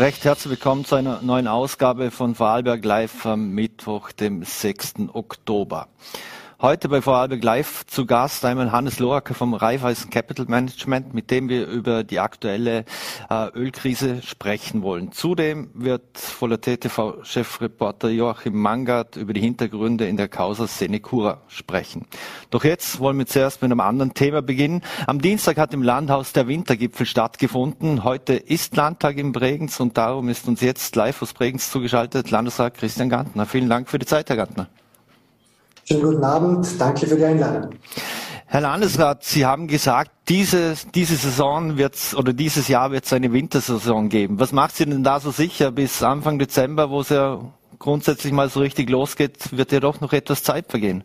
Recht herzlich willkommen zu einer neuen Ausgabe von Vorarlberg Live am Mittwoch, dem 6. Oktober. Heute bei Vorarlberg Live zu Gast einmal Hannes Loracker vom Raiffeisen Capital Management, mit dem wir über die aktuelle äh, Ölkrise sprechen wollen. Zudem wird Voller TV-Chefreporter Joachim Mangard über die Hintergründe in der Causa Senecura sprechen. Doch jetzt wollen wir zuerst mit einem anderen Thema beginnen. Am Dienstag hat im Landhaus der Wintergipfel stattgefunden. Heute ist Landtag in Bregenz und darum ist uns jetzt live aus Bregenz zugeschaltet Landesrat Christian Gantner. Vielen Dank für die Zeit, Herr Gantner. Schönen guten Abend. Danke für die Einladung. Herr Landesrat, Sie haben gesagt, diese, diese Saison wird's oder dieses Jahr wird es eine Wintersaison geben. Was macht Sie denn da so sicher? Bis Anfang Dezember, wo es ja grundsätzlich mal so richtig losgeht, wird ja doch noch etwas Zeit vergehen.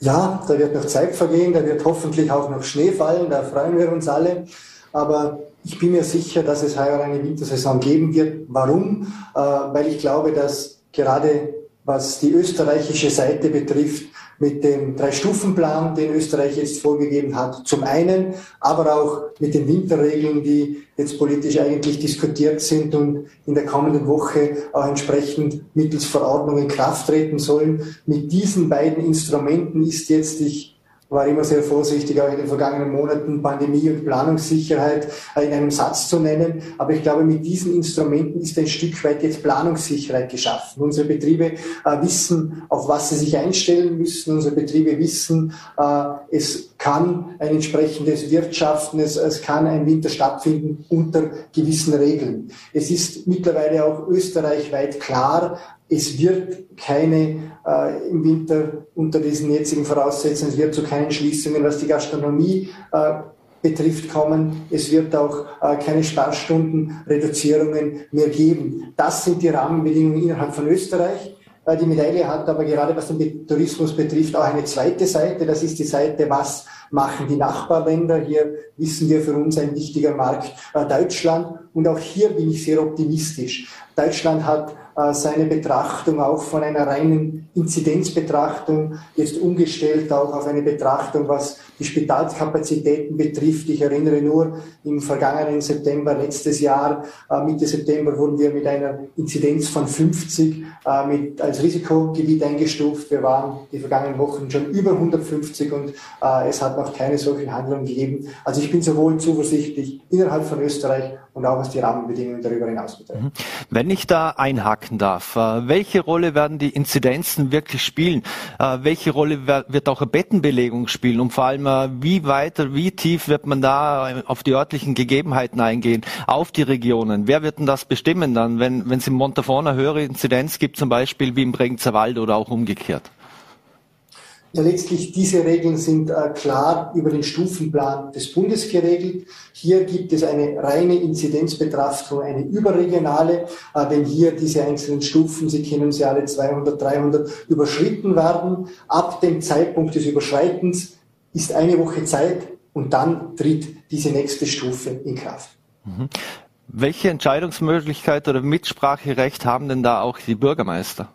Ja, da wird noch Zeit vergehen, da wird hoffentlich auch noch Schnee fallen, da freuen wir uns alle. Aber ich bin mir sicher, dass es heuer eine Wintersaison geben wird. Warum? Äh, weil ich glaube, dass gerade was die österreichische Seite betrifft, mit dem Drei-Stufen-Plan, den Österreich jetzt vorgegeben hat, zum einen, aber auch mit den Winterregeln, die jetzt politisch eigentlich diskutiert sind und in der kommenden Woche auch entsprechend mittels Verordnung in Kraft treten sollen. Mit diesen beiden Instrumenten ist jetzt, ich war immer sehr vorsichtig, auch in den vergangenen Monaten Pandemie und Planungssicherheit in einem Satz zu nennen. Aber ich glaube, mit diesen Instrumenten ist ein Stück weit jetzt Planungssicherheit geschaffen. Unsere Betriebe äh, wissen, auf was sie sich einstellen müssen. Unsere Betriebe wissen, äh, es kann ein entsprechendes Wirtschaften, es, es kann ein Winter stattfinden unter gewissen Regeln. Es ist mittlerweile auch österreichweit klar, es wird keine äh, im Winter unter diesen jetzigen Voraussetzungen, es wird zu keinen Schließungen, was die Gastronomie äh, betrifft, kommen. Es wird auch äh, keine Sparstundenreduzierungen mehr geben. Das sind die Rahmenbedingungen innerhalb von Österreich. Äh, die Medaille hat aber gerade was den Tourismus betrifft auch eine zweite Seite. Das ist die Seite, was machen die Nachbarländer. Hier wissen wir für uns ein wichtiger Markt äh, Deutschland. Und auch hier bin ich sehr optimistisch. Deutschland hat seine Betrachtung auch von einer reinen Inzidenzbetrachtung jetzt umgestellt, auch auf eine Betrachtung, was die Spitalskapazitäten betrifft. Ich erinnere nur, im vergangenen September letztes Jahr, äh, Mitte September, wurden wir mit einer Inzidenz von 50 äh, mit, als Risikogebiet eingestuft. Wir waren die vergangenen Wochen schon über 150 und es hat noch keine solchen Handlungen gegeben. Also ich bin sowohl zuversichtlich innerhalb von Österreich und auch was die Rahmenbedingungen darüber hinaus betrifft. Mhm. Wenn ich da einhaken darf, äh, welche Rolle werden die Inzidenzen wirklich spielen? Äh, welche Rolle wird auch eine Bettenbelegung spielen? Und vor allem, äh, wie weiter, wie tief wird man da auf die örtlichen Gegebenheiten eingehen, auf die Regionen? Wer wird denn das bestimmen dann, wenn, es in Montafon eine höhere Inzidenz gibt, zum Beispiel wie im Bregenzer Wald oder auch umgekehrt? Ja, letztlich diese Regeln sind äh, klar über den Stufenplan des Bundes geregelt. Hier gibt es eine reine Inzidenzbetrachtung, eine überregionale, äh, wenn hier diese einzelnen Stufen, Sie kennen sie alle, 200, 300, überschritten werden. Ab dem Zeitpunkt des Überschreitens ist eine Woche Zeit und dann tritt diese nächste Stufe in Kraft. Mhm. Welche Entscheidungsmöglichkeit oder Mitspracherecht haben denn da auch die Bürgermeister?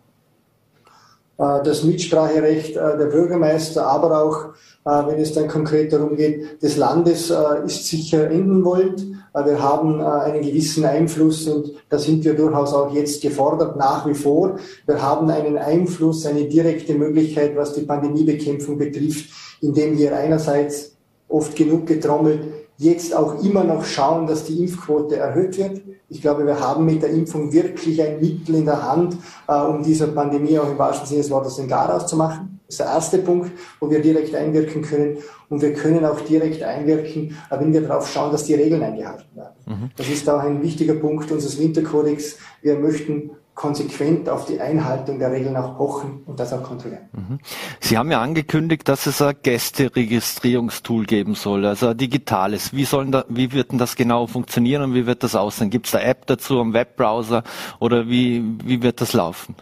Äh, das Mitspracherecht äh, der Bürgermeister, aber auch, äh, wenn es dann konkret darum geht, des Landes ist sicher enden wollt. Wir haben einen gewissen Einfluss und da sind wir durchaus auch jetzt gefordert, nach wie vor. Wir haben einen Einfluss, eine direkte Möglichkeit, was die Pandemiebekämpfung betrifft, indem wir einerseits oft genug getrommelt jetzt auch immer noch schauen, dass die Impfquote erhöht wird. Ich glaube, wir haben mit der Impfung wirklich ein Mittel in der Hand, äh, um dieser Pandemie auch im wahrsten Sinne des Wortes den Gar auszumachen. Das ist der erste Punkt, wo wir direkt einwirken können. Und wir können auch direkt einwirken, äh, wenn wir darauf schauen, dass die Regeln eingehalten werden. Mhm. Das ist auch ein wichtiger Punkt unseres Winterkodex. Wir möchten konsequent auf die Einhaltung der Regeln auch pochen und das auch kontrollieren. Mhm. Sie haben ja angekündigt, dass es ein Gästeregistrierungstool geben soll, also ein digitales. Wie, sollen da, wie wird denn das genau funktionieren und wie wird das aussehen? Gibt es da App dazu am Webbrowser oder wie, wie wird das laufen?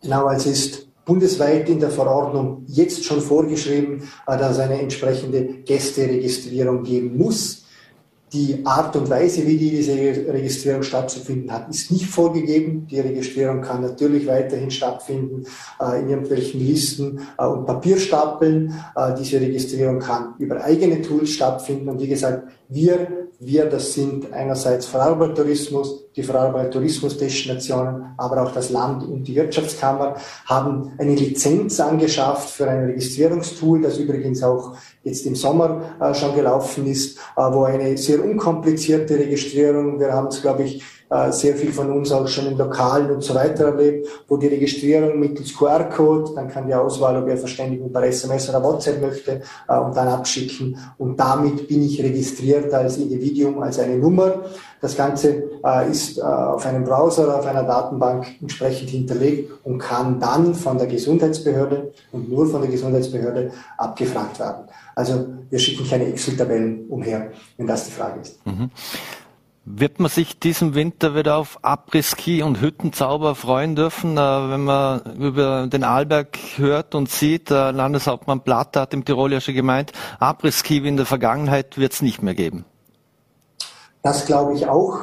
Genau, es ist bundesweit in der Verordnung jetzt schon vorgeschrieben, äh, dass es eine entsprechende Gästeregistrierung geben muss. Die Art und Weise, wie diese Registrierung stattzufinden hat, ist nicht vorgegeben. Die Registrierung kann natürlich weiterhin stattfinden äh, in irgendwelchen Listen äh, und Papierstapeln. Äh, diese Registrierung kann über eigene Tools stattfinden. Und wie gesagt, wir wir, das sind einerseits Vorarlberg Tourismus, die Vorarlberg Tourismusdestinationen, aber auch das Land und die Wirtschaftskammer haben eine Lizenz angeschafft für ein Registrierungstool, das übrigens auch jetzt im Sommer äh, schon gelaufen ist, äh, wo eine sehr unkomplizierte Registrierung, wir haben es, glaube ich, äh, sehr viel von uns auch schon in Lokalen und so weiter erlebt, wo die Registrierung mittels QR-Code, dann kann die Auswahl, ob er Verständigung per SMS oder WhatsApp möchte, äh, und dann abschicken. Und damit bin ich registriert als Individuum, als eine Nummer. Das Ganze äh, ist auf einem Browser, auf einer Datenbank entsprechend hinterlegt und kann dann von der Gesundheitsbehörde und nur von der Gesundheitsbehörde abgefragt werden. Also wir schicken keine Excel-Tabellen umher, wenn das die Frage ist. Mhm. Wird man sich diesen Winter wieder auf Après-Ski und Hüttenzauber freuen dürfen, äh, wenn man über den Arlberg hört und sieht? Der Landeshauptmann Platter hat im Tirol ja schon gemeint, Après-Ski wie in der Vergangenheit wird es nicht mehr geben. Das glaube ich auch.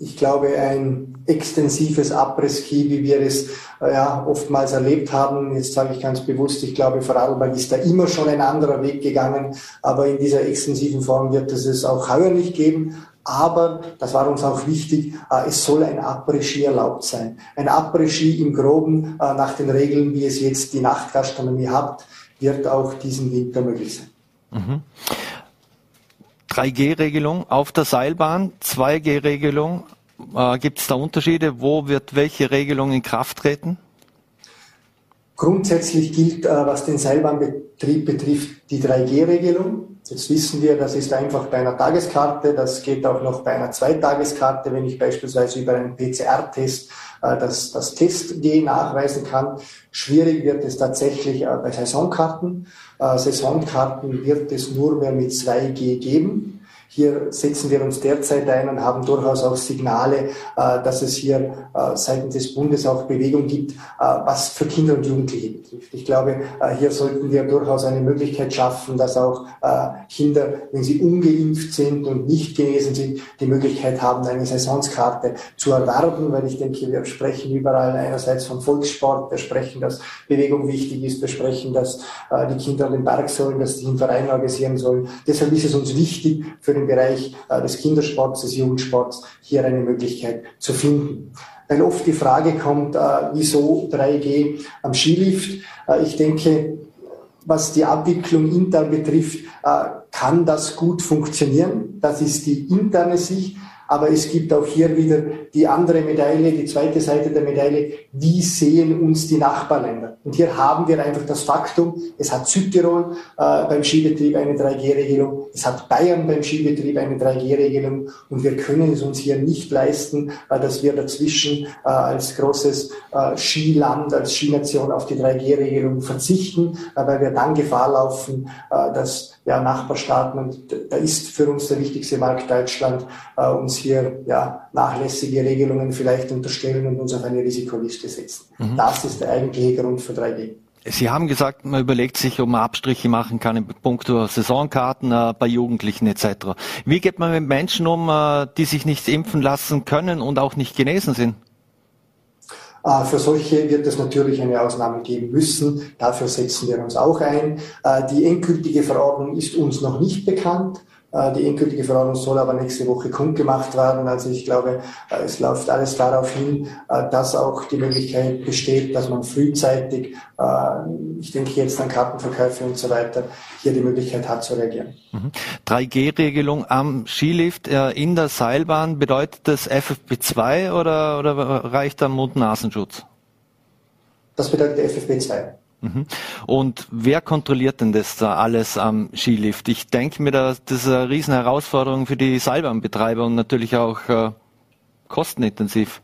Ich glaube, ein extensives Après-Ski, wie wir es äh, ja, oftmals erlebt haben, jetzt sage ich ganz bewusst, ich glaube, Vorarlberg ist da immer schon ein anderer Weg gegangen, aber in dieser extensiven Form wird es es auch heuer nicht geben. Aber, das war uns auch wichtig, äh, es soll ein Après-Ski erlaubt sein. Ein Après-Ski im Groben äh, nach den Regeln, wie es jetzt die Nachtgastronomie hat, wird auch diesen Winter möglich sein. Mhm. 3G-Regelung auf der Seilbahn, 2G-Regelung. Äh, Gibt es da Unterschiede? Wo wird welche Regelung in Kraft treten? Grundsätzlich gilt, äh, was den Seilbahnbetrieb betrifft, die 3G-Regelung. Jetzt wissen wir, das ist einfach bei einer Tageskarte, das geht auch noch bei einer Zweitageskarte, wenn ich beispielsweise über einen PCR-Test das, das Test-G nachweisen kann. Schwierig wird es tatsächlich äh, bei Saisonkarten. Äh, Saisonkarten wird es nur mehr mit 2G geben. Hier setzen wir uns derzeit ein und haben durchaus auch Signale, äh, dass es hier äh, seitens des Bundes auch Bewegung gibt, äh, was für Kinder und Jugendliche betrifft. Ich glaube, hier sollten wir durchaus eine Möglichkeit schaffen, dass auch Kinder, wenn sie ungeimpft sind und nicht genesen sind, die Möglichkeit haben, eine Saisonskarte zu erwerben, weil ich denke, wir sprechen überall einerseits vom Volkssport, wir sprechen, dass Bewegung wichtig ist, wir sprechen, dass die Kinder an den Berg sollen, dass sie einen Verein organisieren sollen. Deshalb ist es uns wichtig, für den Bereich äh, des Kindersports, des Jugendsports hier eine Möglichkeit zu finden. Weil oft die Frage kommt, äh, wieso 3G am Skilift? Äh, ich denke, was die Abwicklung intern betrifft, kann das gut funktionieren. Das ist die interne Sicht. Aber es gibt auch hier wieder die andere Medaille, die zweite Seite der Medaille. Wie sehen uns die Nachbarländer? Und hier haben wir einfach das Faktum, es hat Südtirol äh, beim Skibetrieb eine 3G-Regelung, es hat Bayern beim Skibetrieb eine 3G-Regelung und wir können es uns hier nicht leisten, äh, dass wir dazwischen äh, als großes äh, Skiland, als Skination auf die 3G-Regelung verzichten, äh, weil wir dann Gefahr laufen, äh, dass ja, Nachbarstaaten und da ist für uns der wichtigste Markt Deutschland, äh, uns hier ja, nachlässige Regelungen vielleicht unterstellen und uns auf eine Risikoliste setzen. Mhm. Das ist der eigentliche Grund für 3G. Sie haben gesagt, man überlegt sich, ob man Abstriche machen kann in puncto Saisonkarten äh, bei Jugendlichen etc. Wie geht man mit Menschen um, äh, die sich nicht impfen lassen können und auch nicht genesen sind? Äh, für solche wird es natürlich eine Ausnahme geben müssen. Dafür setzen wir uns auch ein. Äh, die endgültige Verordnung ist uns noch nicht bekannt. Äh, die endgültige Verordnung soll aber nächste Woche kundgemacht werden. Also ich glaube, es läuft alles darauf hin, dass auch die Möglichkeit besteht, dass man frühzeitig, ich denke jetzt an Kartenverkäufe und so weiter, hier die Möglichkeit hat zu reagieren. 3G-Regelung mhm. am Skilift in der Seilbahn, bedeutet das FFP2 oder, oder reicht da Mund-Nasenschutz? Das bedeutet FFP2. Mhm. Und wer kontrolliert denn das da alles am Skilift? Ich denke mir, das ist eine riesen Herausforderung für die Seilbahnbetreiber und natürlich auch äh, kostenintensiv.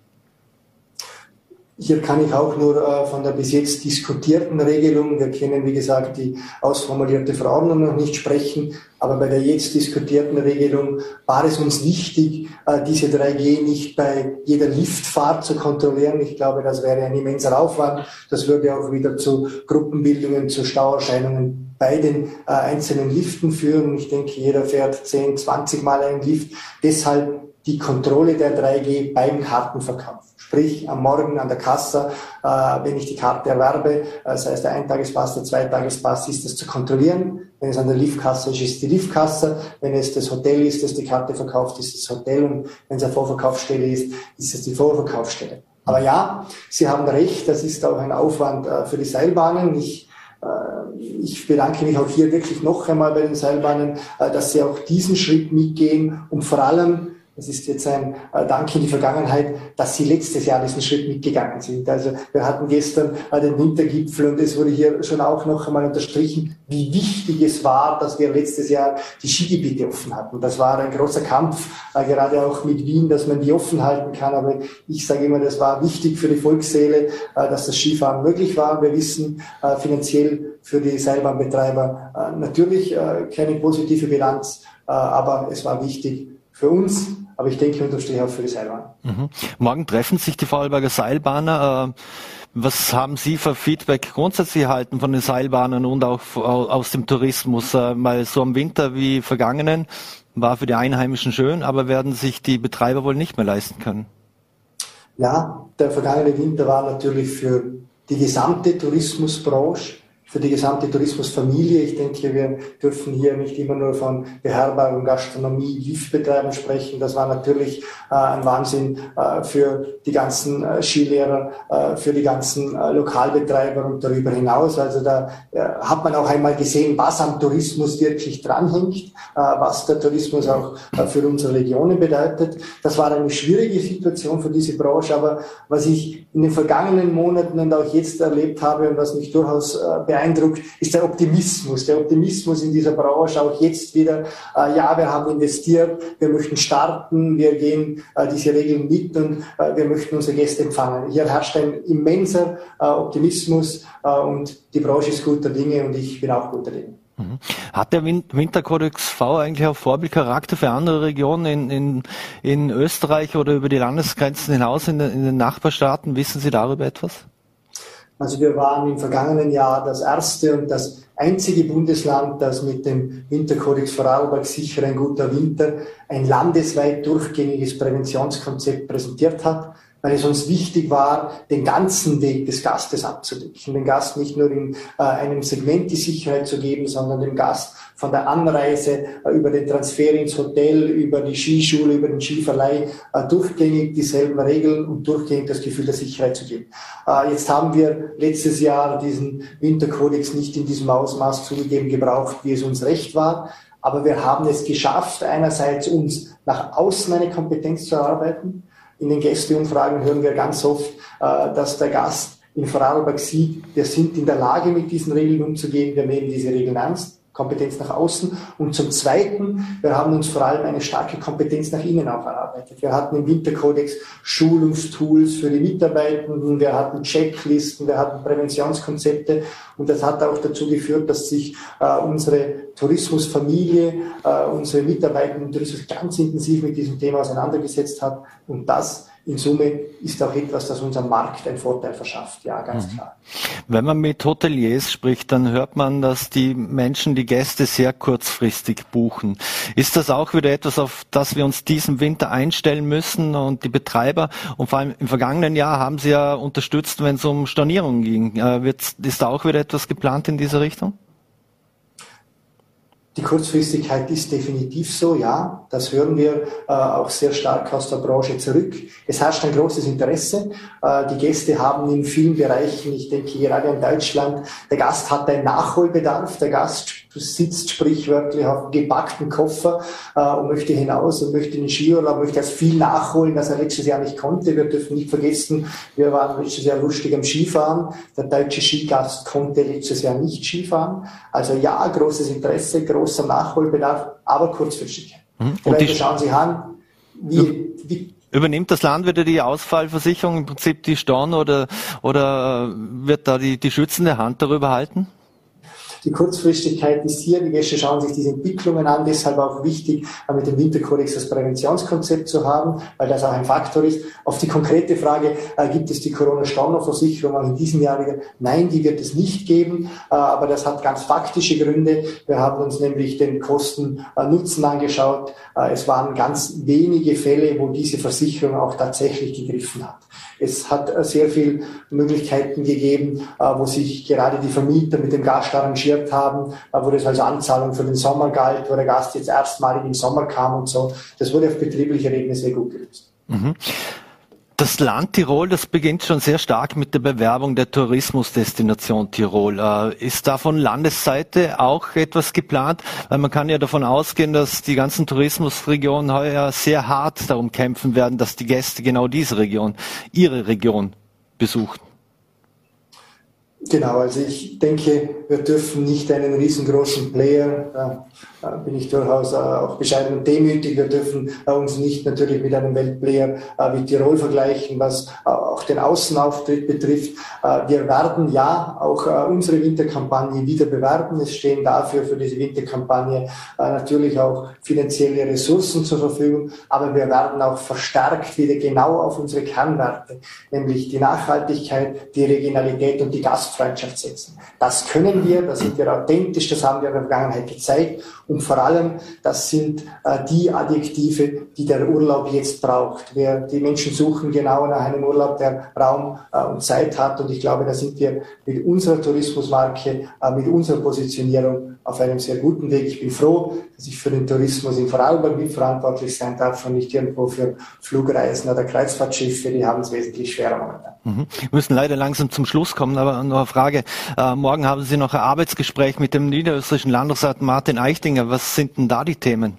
Hier kann ich auch nur äh, von der bis jetzt diskutierten Regelung, wir kennen wie gesagt die ausformulierte Verordnung noch nicht sprechen, aber bei der jetzt diskutierten Regelung war es uns wichtig, äh, diese 3G nicht bei jeder Liftfahrt zu kontrollieren. Ich glaube, das wäre ein immenser Aufwand. Das würde auch wieder zu Gruppenbildungen, zu Stauerscheinungen bei den äh, einzelnen Liften führen. Ich denke, jeder fährt 10, 20 Mal einen Lift. Deshalb die Kontrolle der 3G beim Kartenverkauf. Sprich, am Morgen an der Kasse, äh, wenn ich die Karte erwerbe, äh, das heißt der Eintagespass, der Zweitagespass, ist das zu kontrollieren. Wenn es an der Liftkasse ist, ist die Liftkasse. Wenn es das Hotel ist, das die Karte verkauft, ist das Hotel. Und wenn es eine Vorverkaufsstelle ist, ist es die Vorverkaufsstelle. Aber ja, Sie haben recht, das ist auch ein Aufwand äh, für die Seilbahnen. Ich ich bedanke mich auch hier wirklich noch einmal bei den Seilbahnen, dass sie auch diesen Schritt mitgehen, um vor allem das ist jetzt ein äh, Dank in die Vergangenheit, dass Sie letztes Jahr diesen Schritt mitgegangen sind. Also wir hatten gestern äh, den Wintergipfel und es wurde hier schon auch noch einmal unterstrichen, wie wichtig es war, dass wir letztes Jahr die Skigebiete offen hatten. Das war ein großer Kampf, äh, gerade auch mit Wien, dass man die offen halten kann. Aber ich sage immer, das war wichtig für die Volksseele, dass das Skifahren möglich war. Wir wissen finanziell für die Seilbahnbetreiber natürlich keine positive Bilanz, aber es war wichtig für uns aber ich denke unterm Strich auch für die Seilbahn. Mhm. Morgen treffen sich die Vorarlberger Seilbahner. Äh, was haben Sie für Feedback grundsätzlich erhalten von den Seilbahnern und auch aus dem Tourismus? Äh, mal so am Winter wie vergangenen war für die Einheimischen schön, aber werden sich die Betreiber wohl nicht mehr leisten können. Ja, der vergangene Winter war natürlich für die gesamte Tourismusbranche für die gesamte Tourismusfamilie. Ich denke, wir dürfen hier nicht immer nur von Beherbergung, Gastronomie, Liftbetreiben sprechen. Das war natürlich äh, ein Wahnsinn äh, für die ganzen äh, Skilehrer, äh, für die ganzen äh, Lokalbetreiber und darüber hinaus. Also da äh, hat man auch einmal gesehen, was am Tourismus wirklich dranhängt, was der Tourismus auch für unsere Regionen bedeutet. Das war eine schwierige Situation für diese Branche, aber was ich in den vergangenen Monaten und auch jetzt erlebt habe und was mich durchaus beeindruckt, Eindruck, ist der Optimismus. Der Optimismus in dieser Branche auch jetzt wieder, äh, ja, wir haben investiert, wir möchten starten, wir gehen äh, diese Regeln mit und äh, wir möchten unsere Gäste empfangen. Hier herrscht ein immenser äh, Optimismus äh, und die Branche ist guter Dinge und ich bin auch guter Dinge. Mhm. Hat der Winterkodex V eigentlich auch Vorbildcharakter für andere Regionen in, in, in Österreich oder über die Landesgrenzen hinaus in in den Nachbarstaaten? Wissen Sie darüber etwas? Also wir waren im vergangenen Jahr das erste und das einzige Bundesland, das mit dem Winterkodex Vorarlberg sicher ein guter Winter ein landesweit durchgängiges Präventionskonzept präsentiert hat weil es uns wichtig war, den ganzen Weg des Gastes abzudecken. Den Gast nicht nur in äh, einem Segment die Sicherheit zu geben, sondern dem Gast von der Anreise äh, über den Transfer ins Hotel, über die Skischule, über den Skiverleih äh, durchgängig dieselben Regeln und durchgängig das Gefühl der Sicherheit zu geben. Äh, jetzt haben wir letztes Jahr diesen Winterkodex nicht in diesem Ausmaß zugegeben gebraucht, wie es uns recht war. Aber wir haben es geschafft, einerseits uns nach außen eine Kompetenz zu erarbeiten, in den Gästeumfragen hören wir ganz oft, äh, dass der Gast in Vorarlberg sieht, wir sind in der Lage, mit diesen Regeln umzugehen, wir nehmen diese Regeln ernst. Kompetenz nach außen. Und zum Zweiten, wir haben uns vor allem eine starke Kompetenz nach innen auch erarbeitet. Wir hatten im Winterkodex Schulungstools für die Mitarbeitenden, wir hatten Checklisten, wir hatten Präventionskonzepte und das hat auch dazu geführt, dass sich äh, unsere Tourismusfamilie, äh, unsere Mitarbeitenden Tourismus ganz intensiv mit diesem Thema auseinandergesetzt hat und das in Summe ist auch etwas, das unserem Markt einen Vorteil verschafft. Ja, ganz mhm. klar. Wenn man mit Hoteliers spricht, dann hört man, dass die Menschen die Gäste sehr kurzfristig buchen. Ist das auch wieder etwas, auf das wir uns diesen Winter einstellen müssen und die Betreiber? Und vor allem im vergangenen Jahr haben sie ja unterstützt, wenn es um Stornierungen ging. Äh, ist da auch wieder etwas geplant in diese Richtung? Die Kurzfristigkeit ist definitiv so, ja. Das hören wir äh, auch sehr stark aus der Branche zurück. Es herrscht ein großes Interesse. Äh, die Gäste haben in vielen Bereichen, ich denke gerade in Deutschland, der Gast hat einen Nachholbedarf. Der Gast sitzt sprichwörtlich auf einem gepackten Koffer äh, und möchte hinaus und möchte den Skiurlaub, möchte erst viel nachholen, das er letztes Jahr nicht konnte. Wir dürfen nicht vergessen, wir waren letztes Jahr lustig am Skifahren. Der deutsche Skigast konnte letztes Jahr nicht Skifahren. Also ja, großes Interesse, großer Nachholbedarf, aber kurzfristig. Mhm. Und die schauen sich an, wie, wie Übernimmt das Land wieder die Ausfallversicherung im Prinzip die Storn oder, oder wird da die, die schützende Hand darüber halten? Die Kurzfristigkeit ist hier, die Gäste schauen sich diese Entwicklungen an, deshalb auch wichtig, mit dem Winterkodex das Präventionskonzept zu haben, weil das auch ein Faktor ist. Auf die konkrete Frage, äh, gibt es die Corona-Staunerversicherung auch in diesem Jahr wieder? Nein, die wird es nicht geben, äh, aber das hat ganz faktische Gründe. Wir haben uns nämlich den Kosten-Nutzen angeschaut. Äh, es waren ganz wenige Fälle, wo diese Versicherung auch tatsächlich gegriffen hat. Es hat äh, sehr viele Möglichkeiten gegeben, äh, wo sich gerade die Vermieter mit dem Gast arrangiert haben, wo das als Anzahlung für den Sommer galt, wo der Gast jetzt erstmalig im Sommer kam und so. Das wurde auf betrieblicher Ebene sehr gut gelöst. Mhm. Das Land Tirol, das beginnt schon sehr stark mit der Bewerbung der Tourismusdestination Tirol. Äh, ist da von Landesseite auch etwas geplant? Weil man kann ja davon ausgehen, dass die ganzen Tourismusregionen heuer sehr hart darum kämpfen werden, dass die Gäste genau diese Region, ihre Region besuchen. Genau, also ich denke, wir dürfen nicht einen riesengroßen Player, da bin ich durchaus äh, auch bescheiden und demütig, wir dürfen äh, uns nicht natürlich mit einem Weltplayer äh, wie Tirol vergleichen, was auch den Außenauftritt betrifft. Wir werden ja auch unsere Winterkampagne wieder bewerben. Es stehen dafür für diese Winterkampagne natürlich auch finanzielle Ressourcen zur Verfügung, aber wir werden auch verstärkt wieder genau auf unsere Kernwerte, nämlich die Nachhaltigkeit, die Regionalität und die Gastfreundschaft setzen. Das können wir, da sind wir authentisch, das haben wir in der Vergangenheit gezeigt und vor allem, das sind äh, die Adjektive, die der Urlaub jetzt braucht. Wir, die Menschen suchen genau nach einem Urlaub, der Raum äh, und Zeit hat und ich glaube, da sind wir mit unserer Tourismusmarke, äh, mit unserer Positionierung auf einem sehr guten Weg. Ich bin froh, dass ich für den Tourismus in Vorarlberg mitverantwortlich sein darf und nicht irgendwo für Flugreisen oder Kreuzfahrtschiffe, die haben es wesentlich schwerer momentan. Mhm. Wir müssen leider langsam zum Schluss kommen, aber noch eine Frage. Äh, morgen haben Sie noch ein Arbeitsgespräch mit dem niederösterreichischen Landesrat Martin Eichtinger. Was sind denn da die Themen?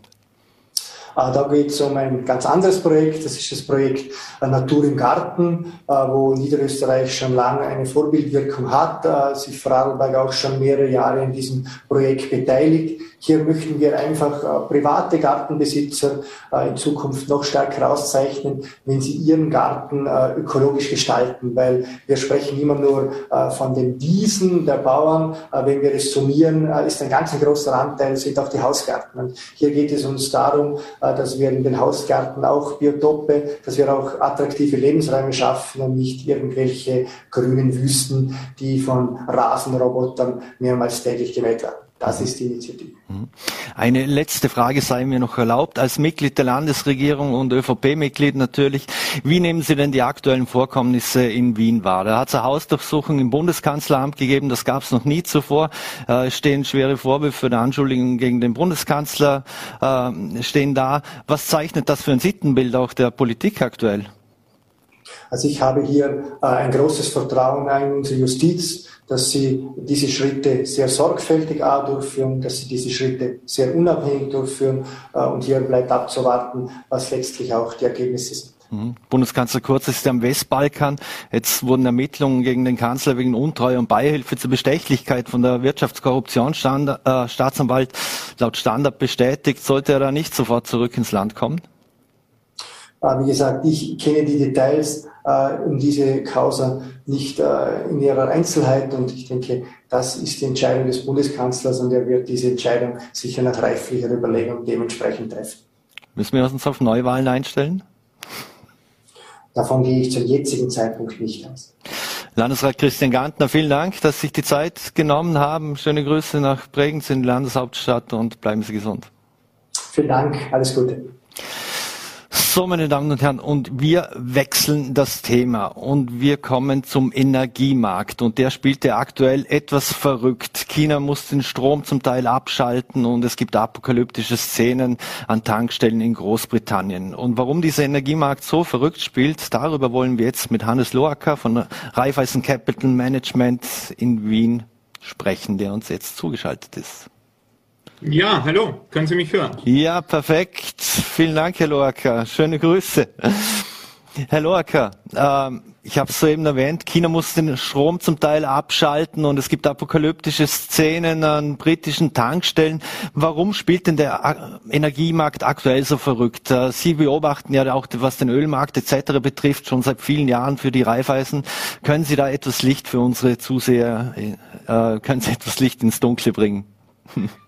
Äh, da geht es um ein ganz anderes Projekt. Das ist das Projekt äh, Natur im Garten, äh, wo Niederösterreich schon lange eine Vorbildwirkung hat, sich Vorarlberg auch schon mehrere Jahre in diesem Projekt beteiligt. Hier möchten wir einfach private Gartenbesitzer in Zukunft noch stärker auszeichnen, wenn sie ihren Garten ökologisch gestalten, weil wir sprechen immer nur von den Wiesen der Bauern. Wenn wir es summieren, ist ein ganz großer Anteil sind auch die Hausgärten. Und hier geht es uns darum, dass wir in den Hausgärten auch Biotope, dass wir auch attraktive Lebensräume schaffen und nicht irgendwelche grünen Wüsten, die von Rasenrobotern mehrmals täglich gemäht werden. Das ist die Initiative. Mhm. Eine letzte Frage sei mir noch erlaubt. Als Mitglied der Landesregierung und ÖVP-Mitglied natürlich, wie nehmen Sie denn die aktuellen Vorkommnisse in Wien wahr? Da hat es eine Hausdurchsuchung im Bundeskanzleramt gegeben, das gab es noch nie zuvor. Äh, stehen schwere Vorwürfe der Anschuldigungen gegen den Bundeskanzler äh, stehen da. Was zeichnet das für ein Sittenbild auch der Politik aktuell? Also ich habe hier äh, ein großes Vertrauen in unsere Justiz dass sie diese Schritte sehr sorgfältig auch durchführen, dass sie diese Schritte sehr unabhängig durchführen. Äh, und hier bleibt abzuwarten, was letztlich auch die Ergebnisse sind. Mhm. Bundeskanzler Kurz ist am Westbalkan. Jetzt wurden Ermittlungen gegen den Kanzler wegen Untreue und Beihilfe zur Bestechlichkeit von der Wirtschaftskorruptionsstaatsanwalt äh, laut Standard bestätigt. Sollte er da nicht sofort zurück ins Land kommen? Äh, wie gesagt, ich kenne die Details äh, um diese Causa nicht äh, in ihrer Einzelheit und ich denke, das ist die Entscheidung des Bundeskanzlers und er wird diese Entscheidung sicher nach reiflicher Überlegung dementsprechend treffen. Müssen wir uns auf Neuwahlen einstellen? Davon gehe ich zum jetzigen Zeitpunkt nicht aus. Landesrat Christian Gantner, vielen Dank, dass Sie sich die Zeit genommen haben. Schöne Grüße nach Bregenz in die Landeshauptstadt und bleiben Sie gesund. Vielen Dank, alles Gute. So, meine Damen und Herren, und wir wechseln das Thema und wir kommen zum Energiemarkt und der spielt ja aktuell etwas verrückt. China muss den Strom zum Teil abschalten und es gibt apokalyptische Szenen an Tankstellen in Großbritannien. Und warum dieser Energiemarkt so verrückt spielt, darüber wollen wir jetzt mit Hannes Loacker von Raiffeisen Capital Management in Wien sprechen, der uns jetzt zugeschaltet ist. Ja, hallo, können Sie mich hören? Ja, perfekt. Vielen Dank, Herr Loacker. Schöne Grüße. Herr Loacker, ähm, ich habe es soeben erwähnt, China muss den Strom zum Teil abschalten und es gibt apokalyptische Szenen an britischen Tankstellen. Warum spielt denn der Energiemarkt aktuell so verrückt? Äh, Sie beobachten ja auch, was den Ölmarkt etc. betrifft, schon seit vielen Jahren für die Reifeisen. Können Sie da etwas Licht für unsere Zuseher, äh, können Sie etwas Licht ins Dunkle bringen?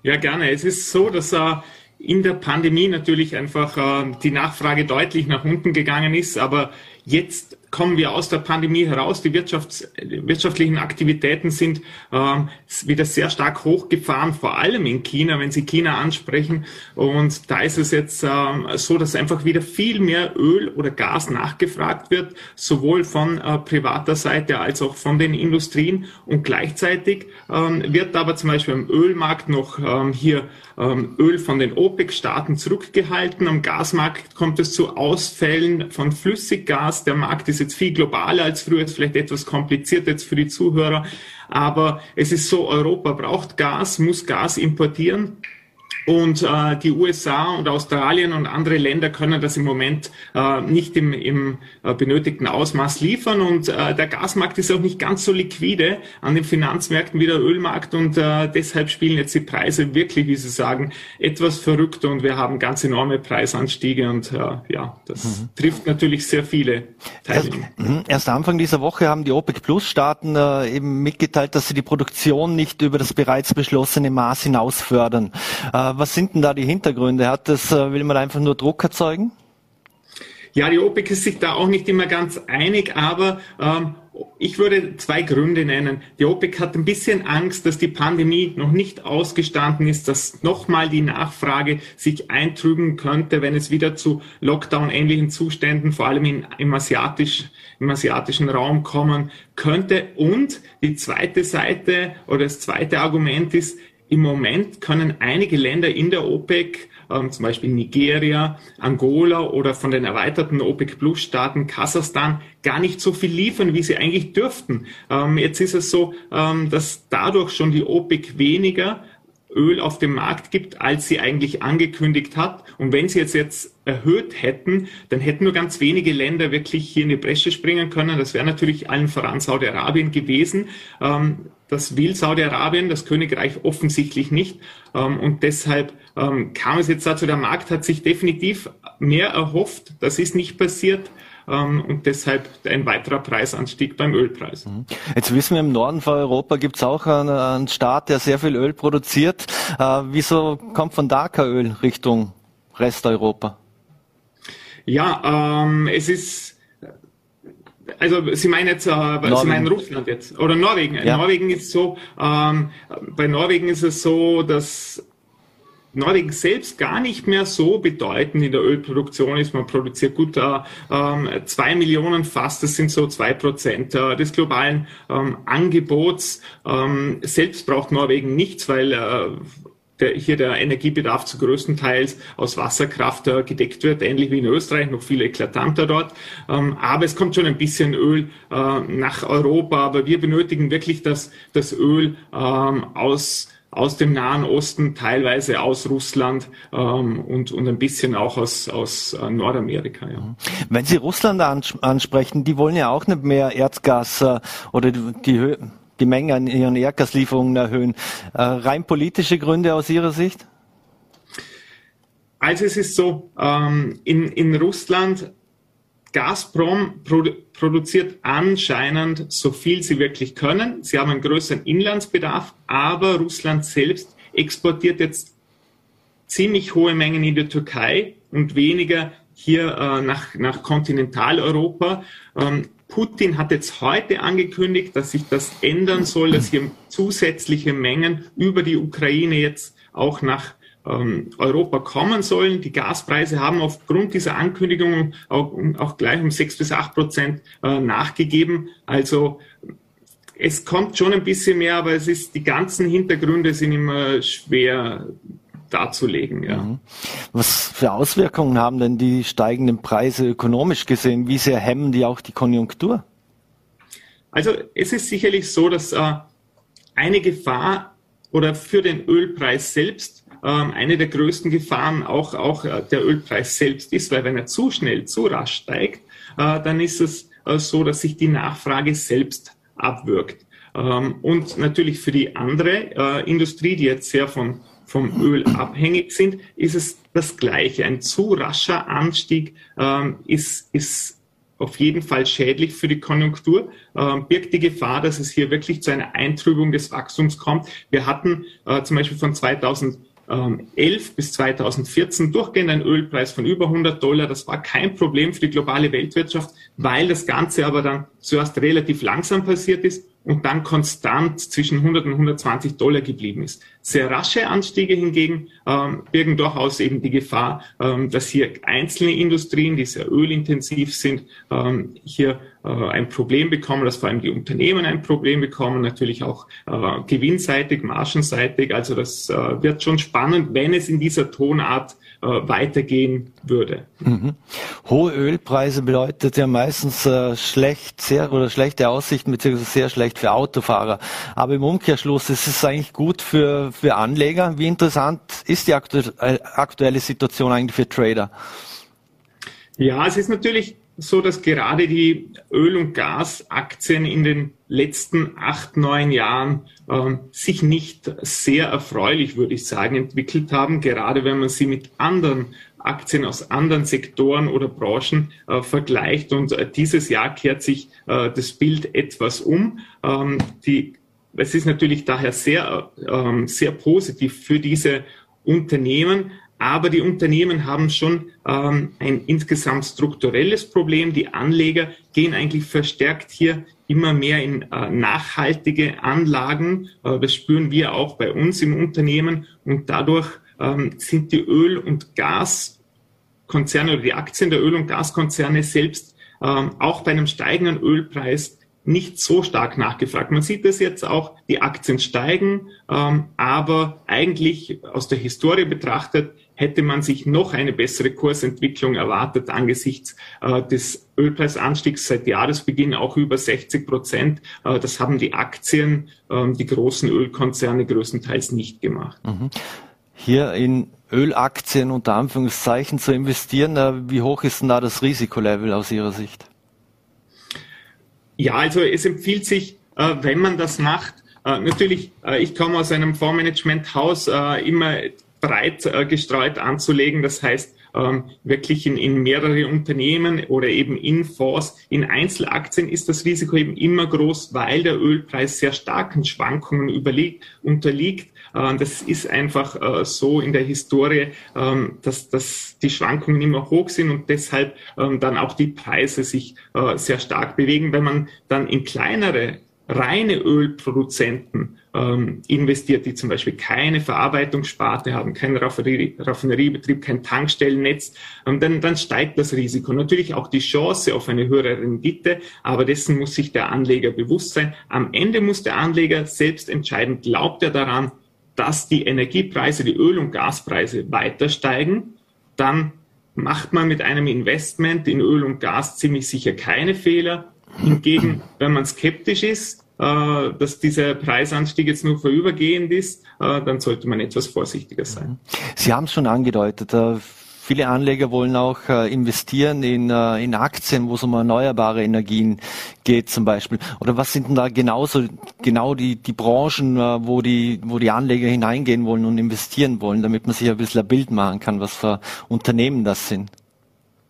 Ja, gerne. Es ist so, dass äh, in der Pandemie natürlich einfach äh, die Nachfrage deutlich nach unten gegangen ist, aber jetzt kommen wir aus der Pandemie heraus. Die Wirtschafts-, wirtschaftlichen Aktivitäten sind ähm, wieder sehr stark hochgefahren, vor allem in China, wenn Sie China ansprechen. Und da ist es jetzt ähm, so, dass einfach wieder viel mehr Öl oder Gas nachgefragt wird, sowohl von äh, privater Seite als auch von den Industrien. Und gleichzeitig ähm, wird aber zum Beispiel im Ölmarkt noch ähm, hier ähm, Öl von den OPEC-Staaten zurückgehalten. Am Gasmarkt kommt es zu Ausfällen von Flüssiggas. Der Markt ist ist jetzt viel globaler als früher, ist vielleicht etwas kompliziert jetzt für die Zuhörer, aber es ist so, Europa braucht Gas, muss Gas importieren und äh, die USA und Australien und andere Länder können das im Moment äh, nicht im, im äh, benötigten Ausmaß liefern. Und äh, der Gasmarkt ist auch nicht ganz so liquide an den Finanzmärkten wie der Ölmarkt. Und äh, deshalb spielen jetzt die Preise wirklich, wie Sie sagen, etwas verrückt. Und wir haben ganz enorme Preisanstiege. Und äh, ja, das mhm. trifft natürlich sehr viele Teilnehmer. Erst, mhm. erst Anfang dieser Woche haben die OPEC-Plus-Staaten äh, eben mitgeteilt, dass sie die Produktion nicht über das bereits beschlossene Maß hinaus fördern. Äh, was sind denn da die Hintergründe? Hat das, äh, will man einfach nur Druck erzeugen? Ja, die OPEC ist sich da auch nicht immer ganz einig, aber ähm, ich würde zwei Gründe nennen. Die OPEC hat ein bisschen Angst, dass die Pandemie noch nicht ausgestanden ist, dass nochmal die Nachfrage sich eintrüben könnte, wenn es wieder zu Lockdown-ähnlichen Zuständen, vor allem in, im, asiatisch, im asiatischen Raum kommen könnte. Und die zweite Seite oder das zweite Argument ist, im Moment können einige Länder in der OPEC, ähm, zum Beispiel Nigeria, Angola oder von den erweiterten OPEC-Plus-Staaten Kasachstan, gar nicht so viel liefern, wie sie eigentlich dürften. Ähm, jetzt ist es so, ähm, dass dadurch schon die OPEC weniger Öl auf dem Markt gibt, als sie eigentlich angekündigt hat. Und wenn sie jetzt jetzt erhöht hätten, dann hätten nur ganz wenige Länder wirklich hier in die Bresche springen können. Das wäre natürlich allen voran Saudi-Arabien gewesen. Ähm, das will Saudi-Arabien, das Königreich offensichtlich nicht. Ähm, und deshalb ähm, kam es jetzt dazu, der Markt hat sich definitiv mehr erhofft. Das ist nicht passiert. Ähm, und deshalb ein weiterer Preisanstieg beim Ölpreis. Mhm. Jetzt wissen wir, im Norden von Europa gibt es auch einen, Staat, der sehr viel Öl produziert. Äh, wieso kommt von da kein Öl Richtung Resteuropa? Ja, ähm, es ist also Sie meinen jetzt, äh, Sie meinen Russland jetzt oder Norwegen. Ja. Norwegen ist so, ähm, bei Norwegen ist es so, dass Norwegen selbst gar nicht mehr so bedeutend in der Ölproduktion ist. Man produziert gut äh, ähm, zwei Millionen fast, das sind so zwei Prozent äh, des globalen ähm, Angebots. Ähm, selbst braucht Norwegen nichts, weil äh, der, hier der Energiebedarf zu größten Teils aus Wasserkraft äh, gedeckt wird, ähnlich wie in Österreich, noch viel eklatanter dort. Ähm, aber es kommt schon ein bisschen Öl äh, nach Europa, aber wir benötigen wirklich das, das Öl ähm, aus aus dem Nahen Osten, teilweise aus Russland ähm, und, und ein bisschen auch aus, aus äh, Nordamerika. Ja. Wenn Sie Russland ansprechen, die wollen ja auch nicht mehr Erdgas äh, oder die, die, die Menge an ihren Erdgaslieferungen erhöhen. Äh, rein politische Gründe aus Ihrer Sicht? Also es ist so, ähm, in, in Russland Gazprom produ produziert anscheinend so viel sie wirklich können. Sie haben einen größeren Inlandsbedarf, aber Russland selbst exportiert jetzt ziemlich hohe Mengen in die Türkei und weniger hier äh, nach, nach Kontinentaleuropa. Ähm, Putin hat jetzt heute angekündigt, dass sich das ändern soll, dass hier zusätzliche Mengen über die Ukraine jetzt auch nach ähm, Europa kommen sollen. Die Gaspreise haben aufgrund dieser Ankündigung auch, auch gleich um sechs bis acht Prozent äh, nachgegeben. Also es kommt schon ein bisschen mehr, aber es ist die ganzen Hintergründe sind immer schwer darzulegen. Ja. Mhm. Was für Auswirkungen haben denn die steigenden Preise ökonomisch gesehen? Wie sehr hemmen die auch die Konjunktur? Also es ist sicherlich so, dass äh, eine Gefahr oder für den Ölpreis selbst ähm, eine der größten Gefahren auch, auch äh, der Ölpreis selbst ist, weil wenn er zu schnell, zu rasch steigt, äh, dann ist es äh, so, dass sich die Nachfrage selbst abwirkt. Ähm, und natürlich für die andere äh, Industrie, die jetzt sehr von, vom Öl abhängig sind, ist es das Gleiche. Ein zu rascher Anstieg ähm, ist, ist auf jeden Fall schädlich für die Konjunktur, äh, birgt die Gefahr, dass es hier wirklich zu einer Eintrübung des Wachstums kommt. Wir hatten äh, zum Beispiel von 2011 bis 2014 durchgehend einen Ölpreis von über 100 Dollar. Das war kein Problem für die globale Weltwirtschaft, weil das Ganze aber dann zuerst relativ langsam passiert ist und dann konstant zwischen 100 und 120 Dollar geblieben ist. Sehr rasche Anstiege hingegen ähm, birgen durchaus eben die Gefahr, ähm, dass hier einzelne Industrien, die sehr ölintensiv sind, ähm, hier äh, ein Problem bekommen, dass vor allem die Unternehmen ein Problem bekommen, natürlich auch äh, gewinnseitig, margenseitig. Also das äh, wird schon spannend, wenn es in dieser Tonart weitergehen würde. Mhm. Hohe Ölpreise bedeutet ja meistens äh, schlecht, sehr oder schlechte Aussichten beziehungsweise sehr schlecht für Autofahrer. Aber im Umkehrschluss ist es eigentlich gut für für Anleger. Wie interessant ist die äh, aktuelle Situation eigentlich für Trader? Ja, es ist natürlich so, dass gerade die Öl- und Gasaktien in den letzten acht, neun Jahren ähm, sich nicht sehr erfreulich, würde ich sagen, entwickelt haben, gerade wenn man sie mit anderen Aktien aus anderen Sektoren oder Branchen äh, vergleicht. Und äh, dieses Jahr kehrt sich äh, das Bild etwas um. Ähm, die es ist natürlich daher sehr, ähm, sehr positiv für diese Unternehmen, aber die Unternehmen haben schon ähm, ein insgesamt strukturelles Problem. Die Anleger gehen eigentlich verstärkt hier immer mehr in äh, nachhaltige Anlagen. Äh, das spüren wir auch bei uns im Unternehmen. Und dadurch ähm, sind die Öl- und Gaskonzerne oder die Aktien der Öl- und Gaskonzerne selbst ähm, auch bei einem steigenden Ölpreis nicht so stark nachgefragt. Man sieht das jetzt auch, die Aktien steigen, ähm, aber eigentlich aus der Historie betrachtet hätte man sich noch eine bessere Kursentwicklung erwartet angesichts äh, des Ölpreisanstiegs seit Jahresbeginn auch über 60 Prozent. Äh, das haben die Aktien, äh, die großen Ölkonzerne größtenteils nicht gemacht. Mhm. Hier in Ölaktien unter Anführungszeichen zu investieren, äh, wie hoch ist denn da das Risikolevel aus Ihrer Sicht? Ja, also es empfiehlt sich, äh, wenn man das macht, äh, natürlich, ich komme aus einem Fondsmanagementhaus, immer breit äh, gestreut anzulegen. Das heißt, ähm, wirklich in, in mehrere Unternehmen oder eben in Fonds, in Einzelaktien ist das Risiko eben immer groß, weil der Ölpreis sehr starken Schwankungen überliegt, unterliegt. Äh, das ist einfach äh, so in der Historie, ähm, dass, dass die Schwankungen immer hoch sind und deshalb ähm, dann auch die Preise sich äh, sehr stark bewegen. Wenn man dann in kleinere reine Ölproduzenten ähm, investiert, die zum Beispiel keine Verarbeitungssparte haben, keinen Raffinerie, Raffineriebetrieb, kein Tankstellennetz, ähm, dann, dann steigt das Risiko. Natürlich auch die Chance auf eine höhere Rendite, aber dessen muss sich der Anleger bewusst sein. Am Ende muss der Anleger selbst entscheiden, glaubt er daran, dass die Energiepreise, die Öl- und Gaspreise weiter steigen, dann macht man mit einem Investment in Öl und Gas ziemlich sicher keine Fehler. Hingegen, wenn man skeptisch ist, dass dieser Preisanstieg jetzt nur vorübergehend ist, äh, dann sollte man etwas vorsichtiger sein. Sie haben es schon angedeutet. Äh, Viele Anleger wollen auch äh, investieren in, äh, in Aktien, wo es um erneuerbare Energien geht zum Beispiel. Oder was sind denn da genauso genau die, die Branchen, äh, wo, die, wo die Anleger hineingehen wollen und investieren wollen, damit man sich ein bisschen ein Bild machen kann, was für Unternehmen das sind?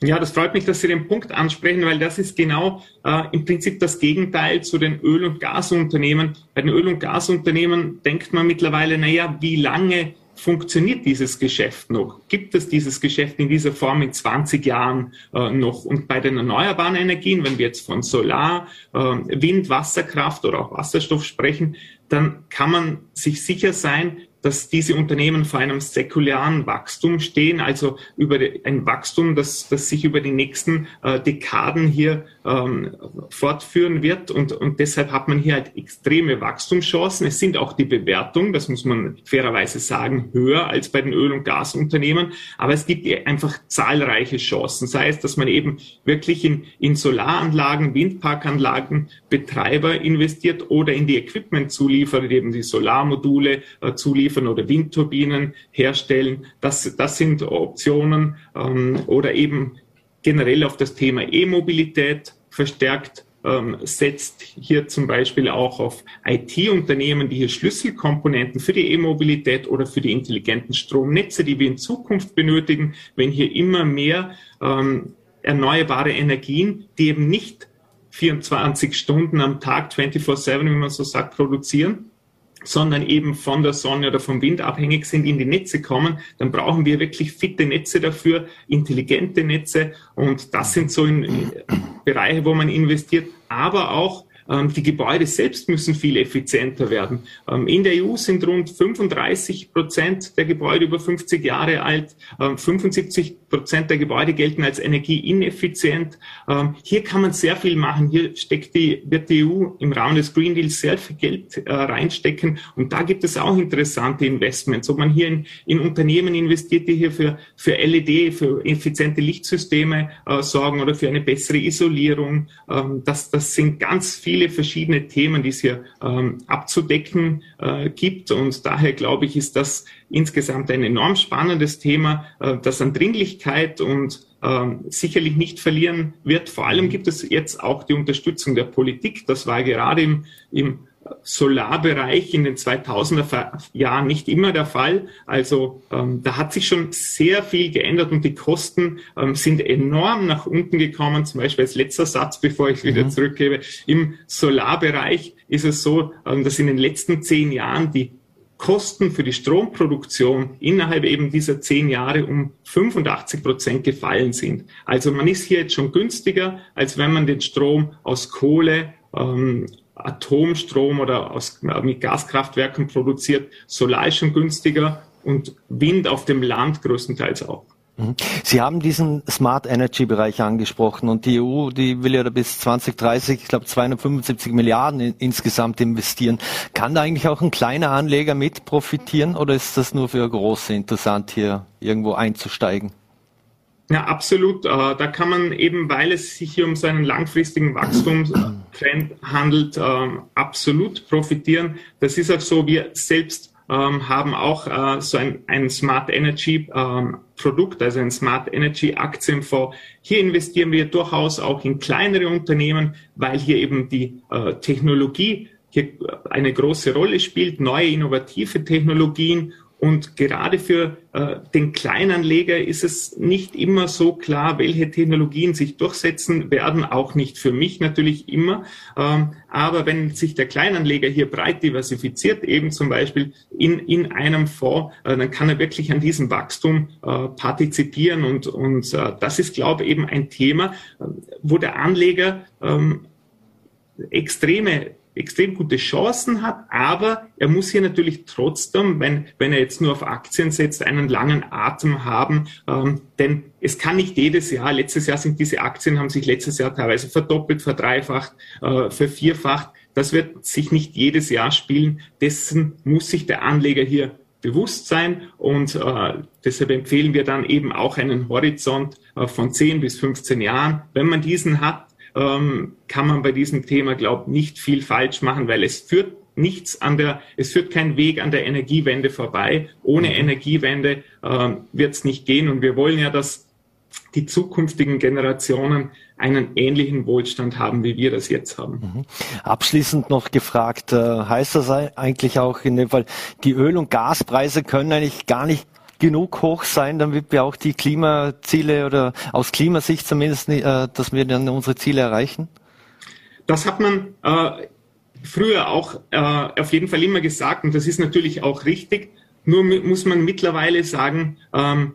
Ja, das freut mich, dass Sie den Punkt ansprechen, weil das ist genau äh, im Prinzip das Gegenteil zu den Öl- und Gasunternehmen. Bei den Öl- und Gasunternehmen denkt man mittlerweile, naja, wie lange funktioniert dieses Geschäft noch? Gibt es dieses Geschäft in dieser Form in 20 Jahren äh, noch? Und bei den erneuerbaren Energien, wenn wir jetzt von Solar, äh, Wind, Wasserkraft oder auch Wasserstoff sprechen, dann kann man sich sicher sein, dass diese Unternehmen vor einem säkularen Wachstum stehen, also über ein Wachstum, das, das sich über die nächsten äh, Dekaden hier ähm, fortführen wird. Und, und deshalb hat man hier halt extreme Wachstumschancen. Es sind auch die Bewertungen, das muss man fairerweise sagen, höher als bei den Öl- und Gasunternehmen. Aber es gibt einfach zahlreiche Chancen. Sei es, dass man eben wirklich in, in Solaranlagen, Windparkanlagen, Betreiber investiert oder in die Equipment-Zulieferer, eben die Solarmodule äh, zuliefern oder Windturbinen herstellen. Das, das sind Optionen ähm, oder eben generell auf das Thema E-Mobilität verstärkt ähm, setzt hier zum Beispiel auch auf IT-Unternehmen, die hier Schlüsselkomponenten für die E-Mobilität oder für die intelligenten Stromnetze, die wir in Zukunft benötigen, wenn hier immer mehr ähm, erneuerbare Energien, die eben nicht 24 Stunden am Tag, 24-7, wie man so sagt, produzieren, sondern eben von der Sonne oder vom Wind abhängig sind, in die Netze kommen, dann brauchen wir wirklich fitte Netze dafür, intelligente Netze. Und das sind so in, in Bereiche, wo man investiert, aber auch die Gebäude selbst müssen viel effizienter werden. Ähm, in der EU sind rund 35 Prozent der Gebäude über 50 Jahre alt. 75 ähm, Prozent der Gebäude gelten als energieineffizient. Hier kann man sehr viel machen. Hier steckt die, wird die EU im Rahmen des Green Deals sehr viel Geld äh, reinstecken. Und da gibt es auch interessante Investments. Ob man hier in, in Unternehmen investiert, die hier für, für LED, für effiziente Lichtsysteme äh, sorgen oder für eine bessere Isolierung. das, das sind ganz viele viele verschiedene Themen, die es hier ähm, abzudecken äh, gibt. Und daher glaube ich, ist das insgesamt ein enorm spannendes Thema, äh, das an Dringlichkeit und ähm, sicherlich nicht verlieren wird. Vor allem gibt es jetzt auch die Unterstützung der Politik. Das war gerade im, im Solarbereich in den 2000er Jahren nicht immer der Fall. Also ähm, da hat sich schon sehr viel geändert und die Kosten ähm, sind enorm nach unten gekommen. Zum Beispiel als letzter Satz, bevor ich wieder mhm. zurückgebe. Im Solarbereich ist es so, ähm, dass in den letzten zehn Jahren die Kosten für die Stromproduktion innerhalb eben dieser zehn Jahre um 85 Prozent gefallen sind. Also man ist hier jetzt schon günstiger, als wenn man den Strom aus Kohle ähm, Atomstrom oder aus, mit Gaskraftwerken produziert. Solar ist schon günstiger und Wind auf dem Land größtenteils auch. Mhm. Sie haben diesen Smart Energy Bereich angesprochen und die EU, die will ja bis 2030, ich glaube 275 Milliarden in, insgesamt investieren. Kann da eigentlich auch ein kleiner Anleger mit profitieren oder ist das nur für Große interessant, hier irgendwo einzusteigen? Ja, absolut. Äh, da kann man eben, weil es sich hier um so einen langfristigen Wachstumstrend handelt, ähm, absolut profitieren. Das ist auch so, wir selbst ähm, haben auch äh, so ein, ein Smart Energy ähm, Produkt, also ein Smart Energy Aktienfonds. Hier investieren wir durchaus auch in kleinere Unternehmen, weil hier eben die äh, Technologie hier eine große Rolle spielt, neue innovative Technologien und gerade für äh, den Kleinanleger ist es nicht immer so klar, welche Technologien sich durchsetzen werden, auch nicht für mich natürlich immer. Ähm, aber wenn sich der Kleinanleger hier breit diversifiziert, eben zum Beispiel in, in einem Fonds, äh, dann kann er wirklich an diesem Wachstum äh, partizipieren. Und, und äh, das ist, glaube ich, eben ein Thema, äh, wo der Anleger ähm, extreme extrem gute Chancen hat, aber er muss hier natürlich trotzdem, wenn, wenn er jetzt nur auf Aktien setzt, einen langen Atem haben, ähm, denn es kann nicht jedes Jahr, letztes Jahr sind diese Aktien, haben sich letztes Jahr teilweise verdoppelt, verdreifacht, äh, vervierfacht. Das wird sich nicht jedes Jahr spielen. Dessen muss sich der Anleger hier bewusst sein und äh, deshalb empfehlen wir dann eben auch einen Horizont äh, von 10 bis 15 Jahren. Wenn man diesen hat, ähm, kann man bei diesem Thema, glaube nicht viel falsch machen, weil es führt nichts an der, es führt kein Weg an der Energiewende vorbei. Ohne mhm. Energiewende ähm, wird es nicht gehen. Und wir wollen ja, dass die zukünftigen Generationen einen ähnlichen Wohlstand haben, wie wir das jetzt haben. Mhm. Abschließend noch gefragt, äh, heißt das eigentlich auch in dem Fall, die Öl- und Gaspreise können eigentlich gar nicht genug hoch sein, damit wir auch die Klimaziele oder aus Klimasicht zumindest, äh, dass wir dann unsere Ziele erreichen? Das hat man äh, früher auch äh, auf jeden Fall immer gesagt und das ist natürlich auch richtig. Nur muss man mittlerweile sagen, ähm,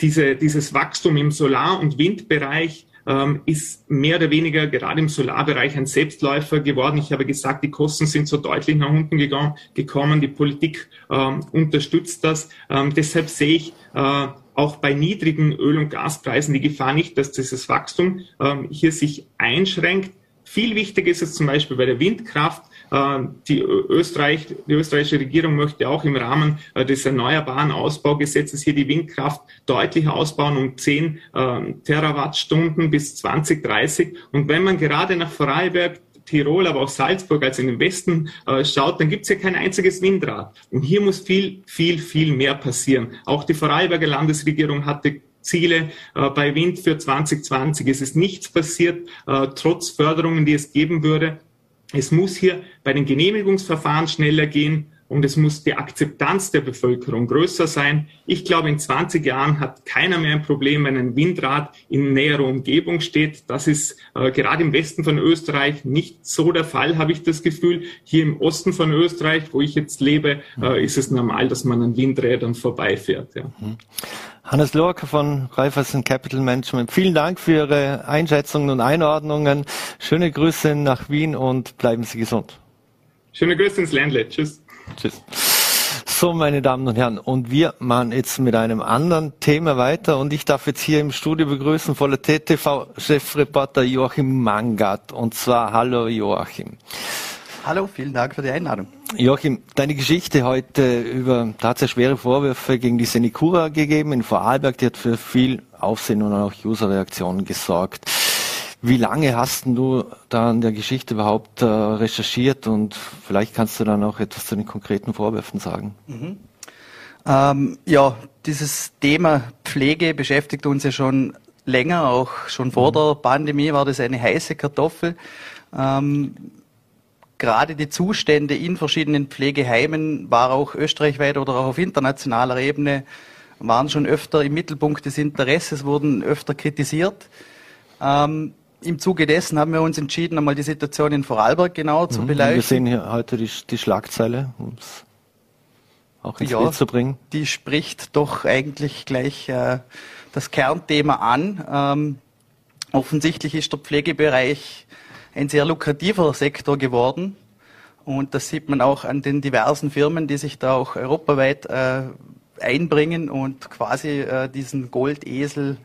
diese, dieses Wachstum im Solar- und Windbereich ähm, ist mehr oder weniger gerade im Solarbereich ein Selbstläufer geworden. Ich habe gesagt, die Kosten sind so deutlich nach unten gegangen, gekommen. Die Politik ähm, unterstützt das. Ähm, deshalb sehe ich äh, auch bei niedrigen Öl- und Gaspreisen die Gefahr nicht, dass dieses Wachstum ähm, hier sich einschränkt. Viel wichtiger ist es zum Beispiel bei der Windkraft. Äh, die, Österreich, die österreichische Regierung möchte auch im Rahmen äh, des erneuerbaren Ausbaugesetzes hier die Windkraft deutlich ausbauen um 10 äh, Terawattstunden bis 2030. Und wenn man gerade nach Vorarlberg Tirol, aber auch Salzburg, also in den Westen äh, schaut, dann gibt es ja kein einziges Windrad. Und hier muss viel, viel, viel mehr passieren. Auch die Vorarlberger Landesregierung hatte Ziele äh, bei Wind für 2020. Es ist nichts passiert, äh, trotz Förderungen, die es geben würde. Es muss hier bei den Genehmigungsverfahren schneller gehen und es muss die Akzeptanz der Bevölkerung größer sein. Ich glaube, in 20 Jahren hat keiner mehr ein Problem, wenn ein Windrad in näherer Umgebung steht. Das ist äh, gerade im Westen von Österreich nicht so der Fall, habe ich das Gefühl. Hier im Osten von Österreich, wo ich jetzt lebe, äh, ist es normal, dass man an Windrädern vorbeifährt. Ja. Mhm. Hannes Lorke von Raiffeisen Capital Management. Vielen Dank für Ihre Einschätzungen und Einordnungen. Schöne Grüße nach Wien und bleiben Sie gesund. Schöne Grüße ins Ländle. Tschüss. Tschüss. So, meine Damen und Herren, und wir machen jetzt mit einem anderen Thema weiter und ich darf jetzt hier im Studio begrüßen voller TTV-Chefreporter Joachim Mangat. Und zwar, hallo Joachim. Hallo, vielen Dank für die Einladung. Joachim, deine Geschichte heute über, da hat es ja schwere Vorwürfe gegen die Senikura gegeben in Vorarlberg, die hat für viel Aufsehen und auch User-Reaktionen gesorgt. Wie lange hast du da an der Geschichte überhaupt äh, recherchiert und vielleicht kannst du dann auch etwas zu den konkreten Vorwürfen sagen? Mhm. Ähm, ja, dieses Thema Pflege beschäftigt uns ja schon länger, auch schon vor mhm. der Pandemie war das eine heiße Kartoffel. Ähm, gerade die Zustände in verschiedenen Pflegeheimen war auch österreichweit oder auch auf internationaler Ebene waren schon öfter im Mittelpunkt des Interesses, wurden öfter kritisiert. Ähm, im Zuge dessen haben wir uns entschieden, einmal die Situation in Vorarlberg genau zu mhm. beleuchten. Wir sehen hier heute die, die Schlagzeile, um es auch ins ja, Bild zu bringen. Die spricht doch eigentlich gleich äh, das Kernthema an. Ähm, offensichtlich ist der Pflegebereich ein sehr lukrativer Sektor geworden. Und das sieht man auch an den diversen Firmen, die sich da auch europaweit äh, einbringen und quasi äh, diesen Goldesel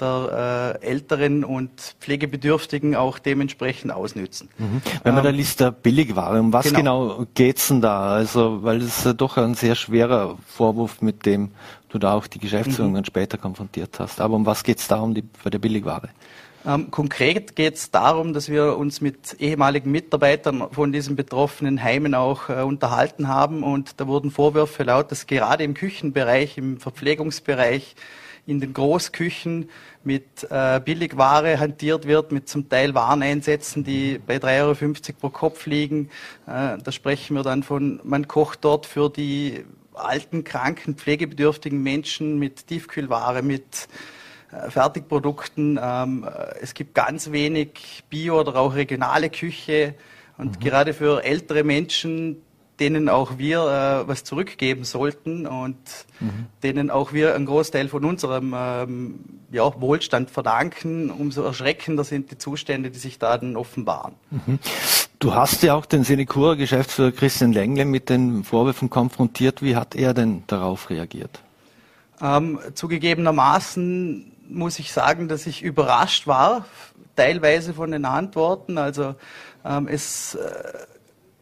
der äh, Älteren und Pflegebedürftigen auch dementsprechend ausnützen. Mhm. Wenn man ähm, da liest, der Billigware, um was genau, genau geht's denn da? Also, weil es ist doch ein sehr schwerer Vorwurf, mit dem du da auch die Geschäftsführung mhm. dann später konfrontiert hast. Aber um was geht's da um die, bei der Billigware? Ähm, konkret geht es darum, dass wir uns mit ehemaligen Mitarbeitern von diesen betroffenen Heimen auch äh, unterhalten haben und da wurden Vorwürfe laut, dass gerade im Küchenbereich, im Verpflegungsbereich in den Großküchen mit äh, Billigware hantiert wird, mit zum Teil Wareneinsätzen, die bei 3,50 Euro pro Kopf liegen. Äh, da sprechen wir dann von, man kocht dort für die alten, kranken, pflegebedürftigen Menschen mit Tiefkühlware, mit Fertigprodukten. Ähm, es gibt ganz wenig Bio- oder auch regionale Küche. Und mhm. gerade für ältere Menschen, denen auch wir äh, was zurückgeben sollten und mhm. denen auch wir einen Großteil von unserem ähm, ja, Wohlstand verdanken, umso erschreckender sind die Zustände, die sich da dann offenbaren. Mhm. Du hast ja auch den Senecura-Geschäftsführer Christian Lengle mit den Vorwürfen konfrontiert. Wie hat er denn darauf reagiert? Ähm, zugegebenermaßen muss ich sagen, dass ich überrascht war, teilweise von den Antworten. Also ähm, es äh,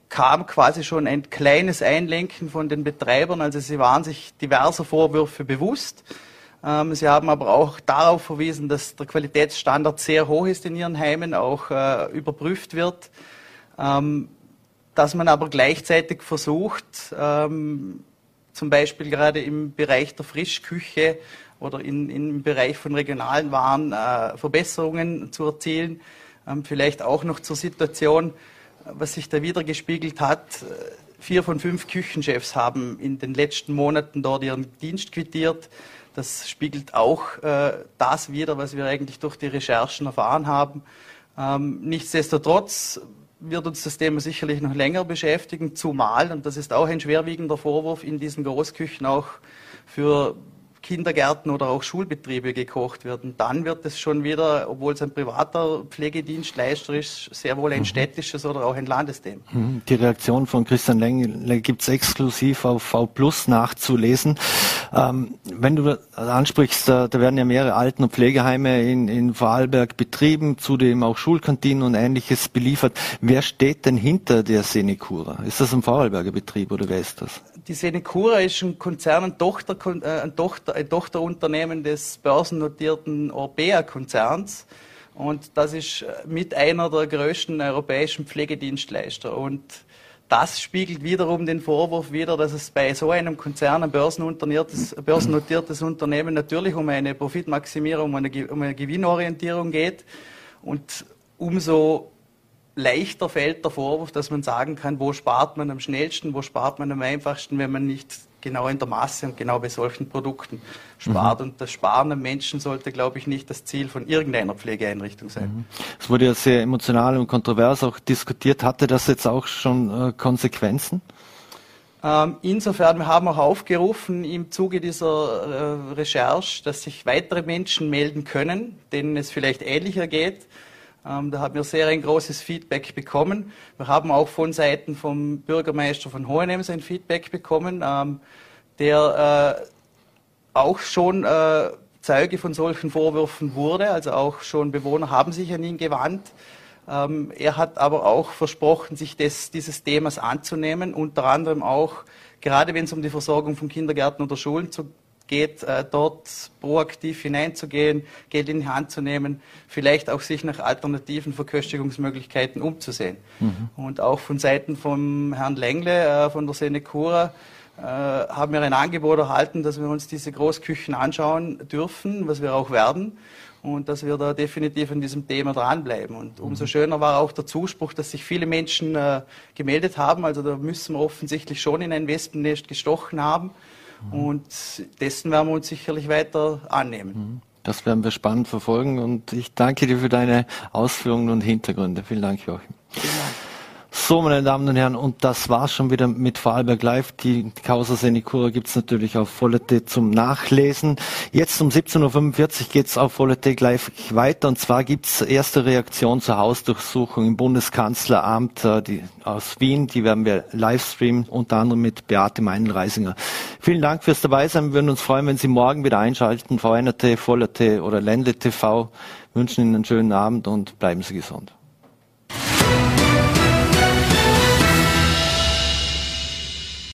kam quasi schon ein kleines Einlenken von den Betreibern. Also sie waren sich diverser Vorwürfe bewusst. Ähm, sie haben aber auch darauf verwiesen, dass der Qualitätsstandard sehr hoch ist in ihren Heimen, auch äh, überprüft wird. Ähm, dass man aber gleichzeitig versucht, ähm, zum Beispiel gerade im Bereich der Frischküche oder in, im Bereich von regionalen Waren äh, Verbesserungen zu erzielen. Ähm, vielleicht auch noch zur Situation, was sich da wieder gespiegelt hat, vier von fünf Küchenchefs haben in den letzten Monaten dort ihren Dienst quittiert. Das spiegelt auch äh, das wider, was wir eigentlich durch die Recherchen erfahren haben. Ähm, nichtsdestotrotz wird uns das Thema sicherlich noch länger beschäftigen, zumal, und das ist auch ein schwerwiegender Vorwurf, in diesen Großküchen auch für Kindergärten oder auch Schulbetriebe gekocht wird. Und dann wird es schon wieder, obwohl es ein privater Pflegedienstleister ist, sehr wohl ein mhm. städtisches oder auch ein Landesthema. Mhm. Die Reaktion von Christian Lengel gibt es exklusiv auf V Plus nachzulesen. Ähm, wenn du ansprichst, da, da, werden ja mehrere Alten- und Pflegeheime in, in Vorarlberg betrieben, zudem auch Schulkantinen und ähnliches beliefert. Wer steht denn hinter der Senecura? Ist das ein Vorarlberger Betrieb oder wer ist das? Die Senecura ist ein Konzern, ein, Tochter, äh, ein, Tochter, ein Tochterunternehmen des börsennotierten Orbea-Konzerns. Und das ist mit einer der größten europäischen Pflegedienstleister. Und das spiegelt wiederum den Vorwurf wider, dass es bei so einem Konzern, ein börsennotiertes, börsennotiertes Unternehmen, natürlich um eine Profitmaximierung, um eine, um eine Gewinnorientierung geht. Und umso leichter fällt der Vorwurf, dass man sagen kann, wo spart man am schnellsten, wo spart man am einfachsten, wenn man nicht genau in der Masse und genau bei solchen Produkten spart. Mhm. Und das Sparen am Menschen sollte, glaube ich, nicht das Ziel von irgendeiner Pflegeeinrichtung sein. Mhm. Es wurde ja sehr emotional und kontrovers auch diskutiert. Hatte das jetzt auch schon äh, Konsequenzen? Ähm, insofern, wir haben auch aufgerufen im Zuge dieser äh, Recherche, dass sich weitere Menschen melden können, denen es vielleicht ähnlicher geht da haben wir sehr ein großes Feedback bekommen. Wir haben auch von Seiten vom Bürgermeister von Hohenems ein Feedback bekommen, ähm, der äh, auch schon äh, Zeuge von solchen Vorwürfen wurde. Also auch schon Bewohner haben sich an ihn gewandt. Ähm, er hat aber auch versprochen, sich des, dieses Themas anzunehmen, unter anderem auch, gerade wenn es um die Versorgung von Kindergärten oder Schulen zu, geht, äh, dort proaktiv hineinzugehen, Geld in die Hand zu nehmen, vielleicht auch sich nach alternativen Verköstigungsmöglichkeiten umzusehen. Mhm. Und auch von Seiten von Herrn Lengle äh, von der Senecura äh, haben wir ein Angebot erhalten, dass wir uns diese Großküchen anschauen dürfen, was wir auch werden und dass wir da definitiv an diesem Thema dranbleiben. Und mhm. umso schöner war auch der Zuspruch, dass sich viele Menschen äh, gemeldet haben. Also da müssen wir offensichtlich schon in ein Wespennest gestochen haben. Und dessen werden wir uns sicherlich weiter annehmen. Mhm. Das werden wir spannend verfolgen und ich danke dir für deine Ausführungen und Hintergründe. Vielen Dank, Joachim. Vielen Dank. So, meine Damen und Herren, und das war's schon wieder mit Vorarlberg Live. Die Causa Senicura gibt's natürlich auf Vollete zum Nachlesen. Jetzt um 17.45 Uhr geht's auf Vollete gleich weiter. Und zwar gibt's erste Reaktion zur Hausdurchsuchung im Bundeskanzleramt äh, die, aus Wien. Die werden wir live streamen, unter anderem mit Beate Meinl-Reisinger. Vielen Dank fürs Dabeisein. Wir würden uns freuen, wenn Sie morgen wieder einschalten. VNRT, Vollete oder Ländle TV. wünschen Ihnen einen schönen Abend und bleiben Sie gesund.